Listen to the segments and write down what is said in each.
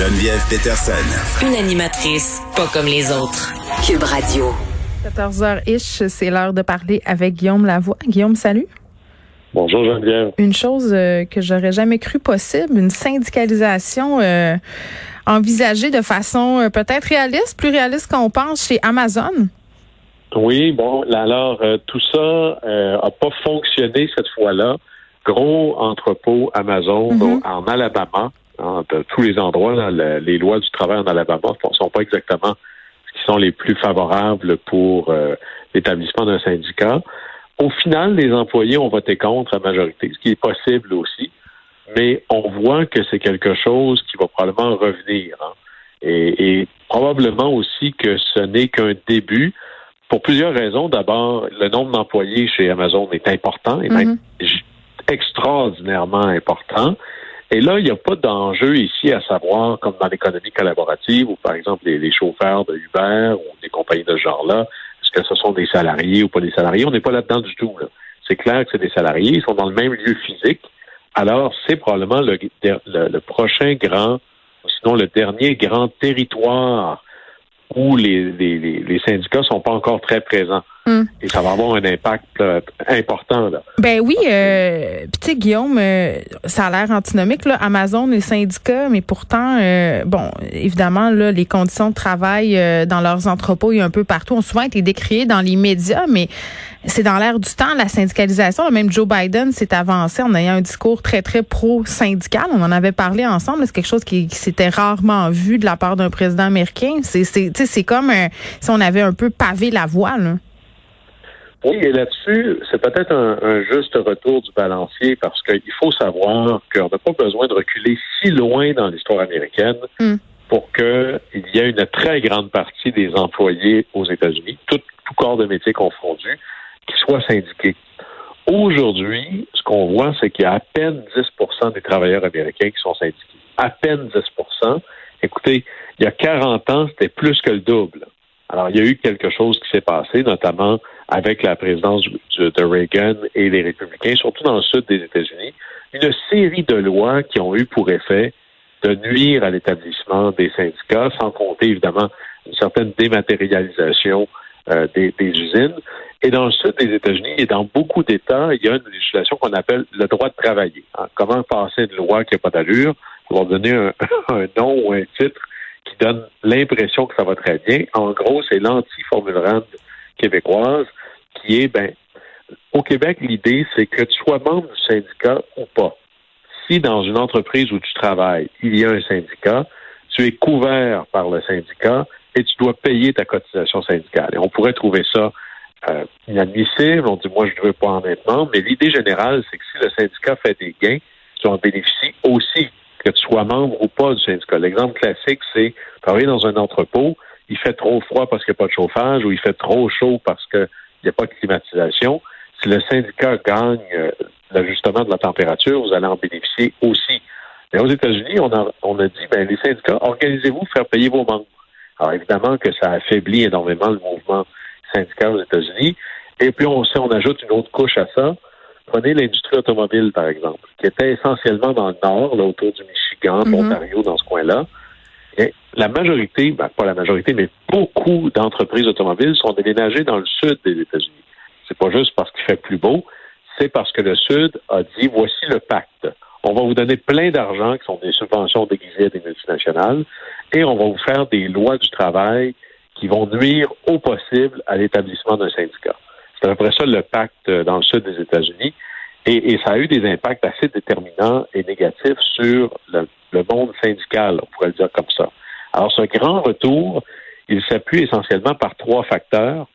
Geneviève Peterson. Une animatrice pas comme les autres. Cube Radio. 14h-ish, c'est l'heure de parler avec Guillaume Lavoie. Guillaume, salut. Bonjour Geneviève. Une chose euh, que j'aurais jamais cru possible, une syndicalisation euh, envisagée de façon euh, peut-être réaliste, plus réaliste qu'on pense chez Amazon. Oui, bon, alors tout ça a pas fonctionné cette fois-là. Gros entrepôt Amazon Mhm. en Alabama, hein, de tous les endroits, là, les lois du travail en Alabama ne sont pas exactement ce qui sont les plus favorables pour euh, l'établissement d'un syndicat. Au final, les employés ont voté contre à majorité, ce qui est possible aussi, mais on voit que c'est quelque chose qui va probablement revenir. hein. Et, et probablement aussi que ce n'est qu'un début pour plusieurs raisons. D'abord, le nombre d'employés chez Amazon est important et même j- extraordinairement important. Et là, il n'y a pas d'enjeu ici à savoir, comme dans l'économie collaborative, ou par exemple les, chauffeurs de Uber ou des compagnies de ce genre-là, est-ce que ce sont des salariés ou pas des salariés? On n'est pas là-dedans du tout. là. C'est clair que c'est des salariés, ils sont dans le même lieu physique. Alors, c'est probablement le, prochain grand, sinon le dernier grand territoire où les, les, syndicats sont pas encore très présents. Hmm. Et ça va avoir un impact euh, important. Là. Ben oui, euh, tu sais Guillaume, euh, ça a l'air antinomique là, Amazon les syndicats, mais pourtant euh, bon, évidemment là les conditions de travail euh, dans leurs entrepôts et un peu partout ont souvent été décriées dans les médias, mais c'est dans l'air du temps la syndicalisation. Là, Même Joe Biden s'est avancé en ayant un discours très très pro syndical. On en avait parlé ensemble. C'est quelque chose qui, qui s'était rarement vu de la part d'un président américain. C'est c'est tu sais, c'est comme si on avait un peu pavé la voie. Là. Oui, et là-dessus, c'est peut-être un, un juste retour du balancier parce qu'il faut savoir qu'on n'a pas besoin de reculer si loin dans l'histoire américaine Mm. pour qu'il y ait une très grande partie des employés aux États-Unis, tout, tout corps de métier confondu, qui soient syndiqués. Aujourd'hui, ce qu'on voit, c'est qu'il y a à peine 10% des travailleurs américains qui sont syndiqués. À peine 10% Écoutez, il y a 40 ans, c'était plus que le double. Alors, il y a eu quelque chose qui s'est passé, notamment avec la présidence de Reagan et les républicains, surtout dans le sud des États-Unis, une série de lois qui ont eu pour effet de nuire à l'établissement des syndicats, sans compter évidemment une certaine dématérialisation euh, des, usines. Et dans le sud des États-Unis et dans beaucoup d'États, il y a une législation qu'on appelle le droit de travailler. hein. Comment passer une loi qui n'a pas d'allure? Pour donner un, nom ou un titre qui donne l'impression que ça va très bien. En gros, c'est l'anti-formule québécoise qui est, ben, au Québec, l'idée, c'est que tu sois membre du syndicat ou pas. Si dans une entreprise où tu travailles, il y a un syndicat, tu es couvert par le syndicat et tu dois payer ta cotisation syndicale. Et on pourrait trouver ça euh, inadmissible. On dit, moi, je ne veux pas en être membre. Mais l'idée générale, c'est que si le syndicat fait des gains, tu en bénéficies aussi, que tu sois membre ou pas du syndicat. L'exemple classique, c'est travailler dans un entrepôt, il fait trop froid parce qu'il n'y a pas de chauffage ou il fait trop chaud parce qu'il n'y a pas de climatisation. Si le syndicat gagne euh, l'ajustement de la température, vous allez en bénéficier aussi. Mais aux États-Unis, on a, on a dit, ben, les syndicats, organisez-vous faire payer vos membres. Alors évidemment que ça affaiblit énormément le mouvement syndical aux États-Unis. Et puis on, si on ajoute une autre couche à ça, prenez l'industrie automobile, par exemple, qui était essentiellement dans le nord, là, autour du Michigan, Mhm. l'Ontario, dans ce coin-là. Et la majorité, ben, pas la majorité, mais beaucoup d'entreprises automobiles sont déménagées dans le sud des États-Unis. C'est pas juste parce qu'il fait plus beau, c'est parce que le Sud a dit voici le pacte. On va vous donner plein d'argent qui sont des subventions déguisées des multinationales et on va vous faire des lois du travail qui vont nuire au possible à l'établissement d'un syndicat. C'est à peu près ça le pacte euh, dans le sud des États-Unis. Et, et ça a eu des impacts assez déterminants et négatifs sur le, le monde syndical, on pourrait le dire comme ça. Alors, ce grand retour, il s'appuie essentiellement par trois facteurs.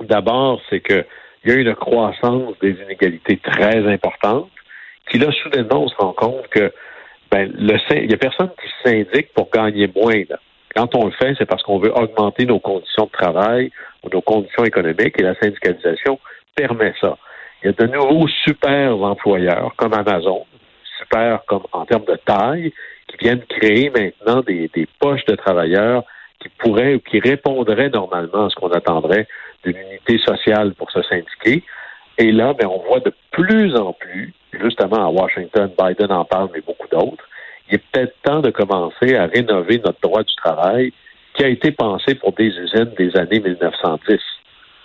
D'abord, c'est que il y a une croissance des inégalités très importante, qui là, soudainement, on se rend compte que ben, le, il n'y a personne qui syndique pour gagner moins. Là. Quand on le fait, c'est parce qu'on veut augmenter nos conditions de travail ou nos conditions économiques et la syndicalisation permet ça. Il y a de nouveaux super employeurs comme Amazon, super comme en termes de taille, qui viennent créer maintenant des, des poches de travailleurs qui pourraient ou qui répondraient normalement à ce qu'on attendrait d'une unité sociale pour se syndiquer. Et là, ben, on voit de plus en plus, justement à Washington, Biden en parle, mais beaucoup d'autres, il est peut-être temps de commencer à rénover notre droit du travail qui a été pensé pour des usines des années 1910.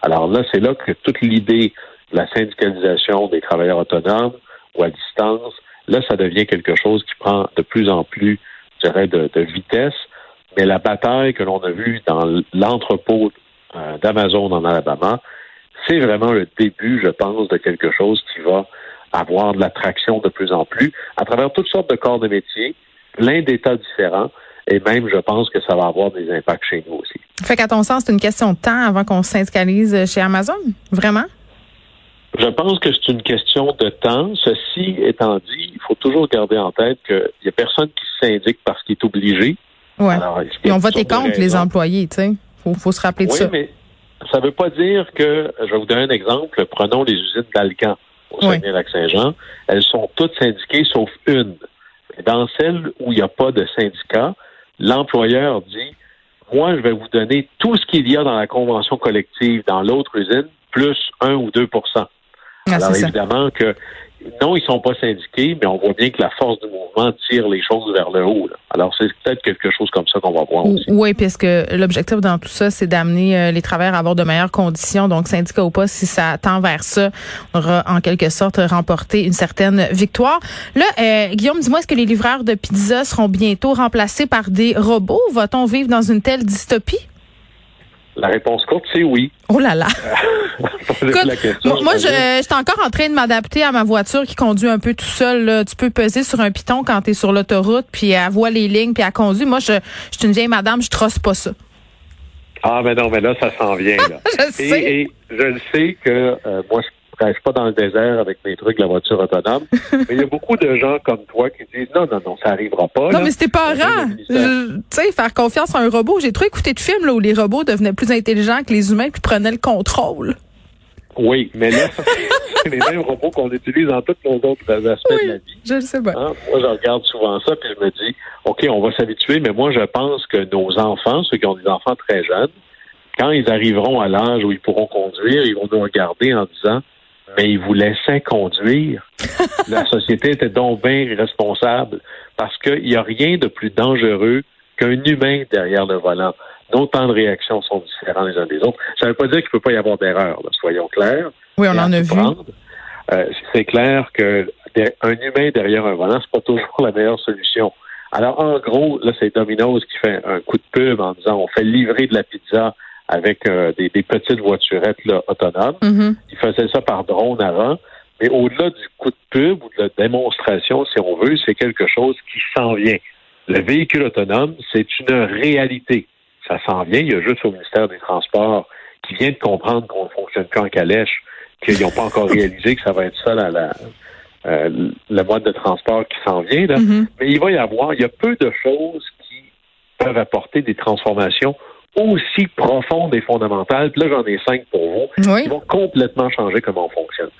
Alors là, c'est là que toute l'idée la syndicalisation des travailleurs autonomes ou à distance, là, ça devient quelque chose qui prend de plus en plus, je dirais, de, vitesse. Mais la bataille que l'on a vue dans l'entrepôt euh, d'Amazon en Alabama, c'est vraiment le début, je pense, de quelque chose qui va avoir de l'attraction de plus en plus à travers toutes sortes de corps de métier, plein d'états différents. Et même, je pense que ça va avoir des impacts chez nous aussi. Fait qu'à ton sens, c'est une question de temps avant qu'on syndicalise chez Amazon? Vraiment? Je pense que c'est une question de temps. Ceci étant dit, il faut toujours garder en tête qu'il n'y a personne qui syndique parce qu'il est obligé. Oui. Et on vote contre les employés, tu sais. Faut, faut se rappeler de oui, ça. mais ça ne veut pas dire que, je vais vous donner un exemple, prenons les usines d'Alcan au Saguenay-Lac-Saint-Jean. Elles sont toutes syndiquées sauf une. Dans celle où il n'y a pas de syndicat, l'employeur dit, moi, je vais vous donner tout ce qu'il y a dans la convention collective dans l'autre usine, plus 1 ou 2 ah, Alors, évidemment que non, ils sont pas syndiqués, mais on voit bien que la force du mouvement tire les choses vers le haut. Alors, c'est peut-être quelque chose comme ça qu'on va voir aussi. Oui, puisque l'objectif dans tout ça, c'est d'amener euh, les travailleurs à avoir de meilleures conditions? Donc, syndicat ou pas, si ça tend vers ça, on aura en quelque sorte remporté une certaine victoire. Là, euh, Guillaume, dis-moi, est-ce que les livreurs de pizza seront bientôt remplacés par des robots? Va-t-on vivre dans une telle dystopie? La réponse courte, c'est oui. Oh là là. moi, je, suis encore en train de m'adapter à ma voiture qui conduit un peu tout seul. Tu peux peser sur un piton quand tu es sur l'autoroute, puis elle voit les lignes, puis elle conduit. Moi, je, je suis une vieille madame, je trosse pas ça. Ah, mais non, mais là, ça s'en vient. Là. je sais. Et, je le sais que euh, moi, je je suis pas dans le désert avec mes trucs, la voiture autonome. mais il y a beaucoup de gens comme toi qui disent non, non, non, ça arrivera pas. Non, mais c'était pas rare. Tu sais, faire confiance à un robot. J'ai trop écouté de films là, où les robots devenaient plus intelligents que les humains puis prenaient le contrôle. Oui, mais là, c'est les mêmes robots qu'on utilise dans tous nos autres aspects de la vie. Je le sais pas. Hein? Moi, je regarde souvent ça, puis je me dis, OK, on va s'habituer, mais moi, je pense que nos enfants, ceux qui ont des enfants très jeunes, quand ils arriveront à l'âge où ils pourront conduire, ils vont nous regarder en disant, mais ils vous laissaient conduire. la société était donc bien responsable parce qu'il n'y a rien de plus dangereux qu'un humain derrière le volant. Nos temps de réaction sont différents les uns des autres. Ça ne veut pas dire qu'il ne peut pas y avoir d'erreur, soyons clairs. Oui, on en a vu. Euh, c'est clair qu'un humain derrière un volant, c'est pas toujours la meilleure solution. Alors, en gros, là, c'est Domino's qui fait un coup de pub en disant on fait livrer de la pizza avec euh, des, petites voiturettes là, autonomes. Mm-hmm. Ils faisaient ça par drone avant. Mais au-delà du coup de pub ou de la démonstration, si on veut, c'est quelque chose qui s'en vient. Le véhicule autonome, c'est une réalité. Ça s'en vient. Il y a juste au ministère des Transports qui vient de comprendre qu'on ne fonctionne plus en calèche, qu'ils n'ont pas encore réalisé que ça va être ça la, la, euh, le mode de transport qui s'en vient. Là. Mm-hmm. Mais il va y avoir, il y a peu de choses qui peuvent apporter des transformations aussi profonde et fondamentale, puis là j'en ai cinq pour vous, qui vont complètement changer comment on fonctionne.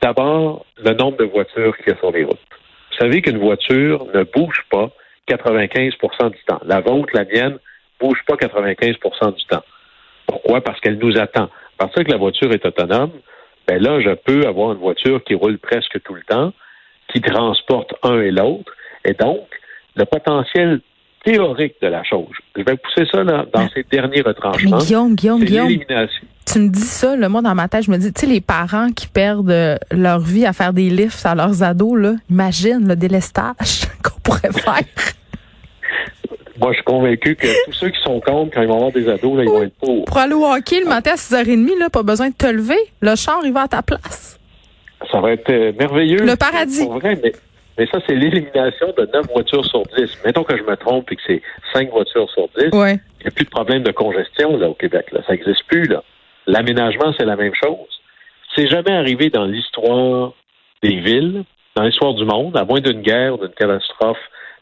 D'abord, le nombre de voitures qu'il y a sur les routes. Vous savez qu'une voiture ne bouge pas 95% du temps. La vôtre, la mienne, bouge pas 95% du temps. Pourquoi? Parce qu'elle nous attend. À partir que la voiture est autonome, ben là, je peux avoir une voiture qui roule presque tout le temps, qui transporte un et l'autre, et donc, le potentiel théorique de la chose. Je vais pousser ça là, dans ces derniers retranchements. Mais Guillaume, Guillaume, Guillaume. Tu me dis ça, le moi dans ma tête, je me dis, tu sais, les parents qui perdent euh, leur vie à faire des lifts à leurs ados, là, imagine le délestage qu'on pourrait faire. Moi, je suis convaincu que tous ceux qui sont contre, quand ils vont avoir des ados, là, ils vont être pour. Pour aller au hockey le matin à 6h30, là, pas besoin de te lever. Le char, il va à ta place. Ça va être euh, merveilleux. Le paradis. Pour vrai, mais mais ça, c'est l'élimination de 9 voitures sur 10. Mettons que je me trompe et que c'est 5 voitures sur 10. Ouais. Il n'y a plus de problème de congestion là, au Québec. Là. Ça n'existe plus. Là. L'aménagement, c'est la même chose. C'est jamais arrivé dans l'histoire des villes, dans l'histoire du monde, à moins d'une guerre ou d'une catastrophe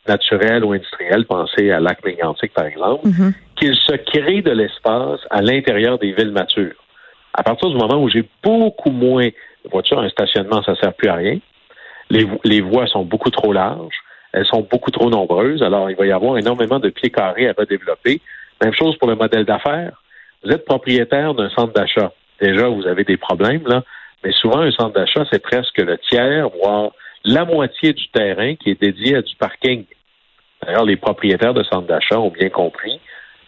naturel ou industriel, pensez à lac mégantic par exemple, Mhm. qu'il se crée de l'espace à l'intérieur des villes matures. À partir du moment où j'ai beaucoup moins de voitures, un stationnement, ça sert plus à rien. Les, vo- les voies sont beaucoup trop larges, elles sont beaucoup trop nombreuses, alors il va y avoir énormément de pieds carrés à redévelopper. Même chose pour le modèle d'affaires. Vous êtes propriétaire d'un centre d'achat. Déjà, vous avez des problèmes, là, mais souvent, un centre d'achat, c'est presque le tiers, voire la moitié du terrain qui est dédié à du parking. D'ailleurs, les propriétaires de centres d'achat ont bien compris.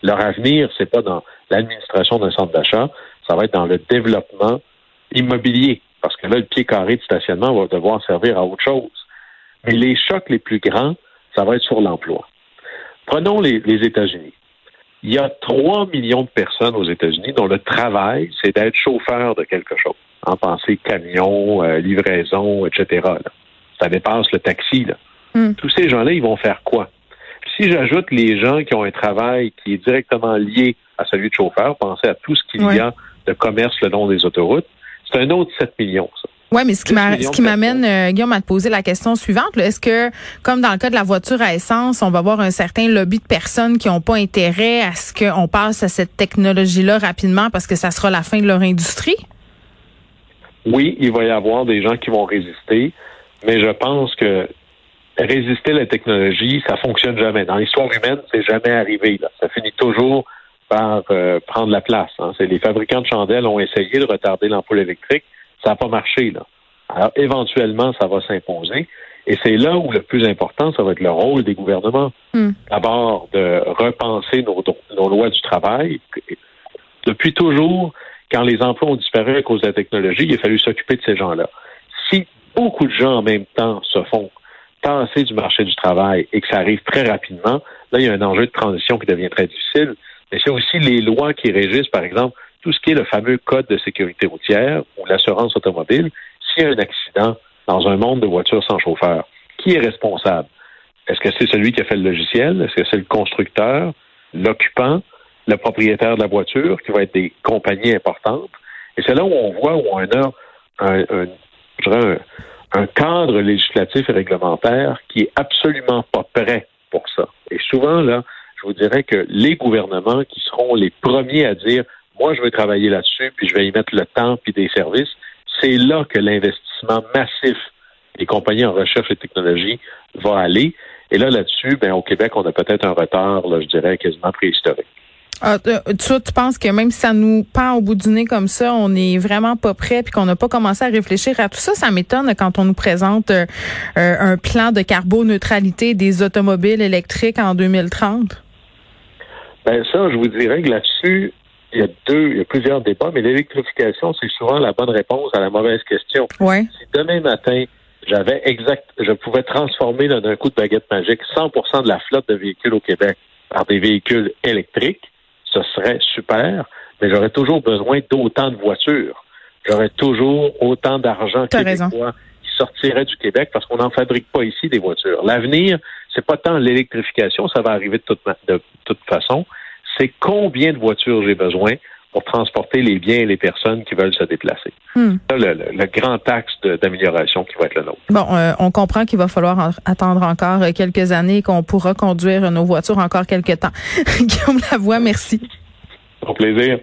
Leur avenir, c'est pas dans l'administration d'un centre d'achat, ça va être dans le développement immobilier. Parce que là, le pied carré de stationnement va devoir servir à autre chose. Mais les chocs les plus grands, ça va être sur l'emploi. Prenons les, les États-Unis. Il y a 3 millions de personnes aux États-Unis dont le travail, c'est d'être chauffeur de quelque chose. En pensée camion, euh, livraison, etc. là. Ça dépasse le taxi. Là. Hmm. Tous ces gens-là, ils vont faire quoi? Si j'ajoute les gens qui ont un travail qui est directement lié à celui de chauffeur, pensez à tout ce qu'il Ouais. y a de commerce le long des autoroutes, c'est un autre 7 millions, ça. Oui, mais ce qui 10 m'a- millions ce qui de m'amène, euh, Guillaume, à te poser la question suivante. Est-ce que, comme dans le cas de la voiture à essence, on va avoir un certain lobby de personnes qui n'ont pas intérêt à ce qu'on passe à cette technologie-là rapidement parce que ça sera la fin de leur industrie? oui, il va y avoir des gens qui vont résister, mais je pense que résister à la technologie, ça fonctionne jamais. Dans l'histoire humaine, c'est jamais arrivé. Là. Ça finit toujours par euh, prendre la place. hein. C'est les fabricants de chandelles ont essayé de retarder l'ampoule électrique, ça n'a pas marché. Là. Alors éventuellement, ça va s'imposer. Et c'est là où le plus important, ça va être le rôle des gouvernements. Hmm. D'abord, de repenser nos, nos lois du travail. Depuis toujours, quand les emplois ont disparu à cause de la technologie, il a fallu s'occuper de ces gens-là. Si beaucoup de gens en même temps se font tasser du marché du travail et que ça arrive très rapidement, là, il y a un enjeu de transition qui devient très difficile. Mais c'est aussi les lois qui régissent, par exemple, tout ce qui est le fameux code de sécurité routière ou l'assurance automobile. S'il y a un accident dans un monde de voitures sans chauffeur, qui est responsable? Est-ce que c'est celui qui a fait le logiciel? Est-ce que c'est le constructeur, l'occupant, le propriétaire de la voiture, qui va être des compagnies importantes? Et c'est là où on voit où on a un, un, je dirais un, un cadre législatif et réglementaire qui est absolument pas prêt pour ça. Et souvent, là, je vous dirais que les gouvernements qui seront les premiers à dire moi, je veux travailler là-dessus, puis je vais y mettre le temps puis des services, c'est là que l'investissement massif des compagnies en recherche et technologie va aller. Et là, là-dessus, ben, au Québec, on a peut-être un retard, là, je dirais, quasiment préhistorique. Ah, tu, tu, tu penses que même si ça nous pend au bout du nez comme ça, on n'est vraiment pas prêt puis qu'on n'a pas commencé à réfléchir à tout ça, ça m'étonne quand on nous présente euh, euh, un plan de carboneutralité des automobiles électriques en 2030. Ben ça, je vous dirais que là-dessus, il y a deux, il y a plusieurs débats, mais l'électrification, c'est souvent la bonne réponse à la mauvaise question. Ouais. Si demain matin, j'avais exact, je pouvais transformer d'un coup de baguette magique 100% de la flotte de véhicules au Québec par des véhicules électriques, ce serait super, mais j'aurais toujours besoin d'autant de voitures. J'aurais toujours autant d'argent québécois raison. qui sortirait du Québec parce qu'on n'en fabrique pas ici des voitures. L'avenir, c'est pas tant l'électrification, ça va arriver de toute, ma- de toute façon, c'est combien de voitures j'ai besoin pour transporter les biens et les personnes qui veulent se déplacer. Hmm. Ça, le, le- le grand axe d'amélioration qui va être le nôtre. Bon, euh, on comprend qu'il va falloir en- attendre encore euh, quelques années et qu'on pourra conduire nos voitures encore quelques temps. Guillaume Lavoie, merci. Au plaisir.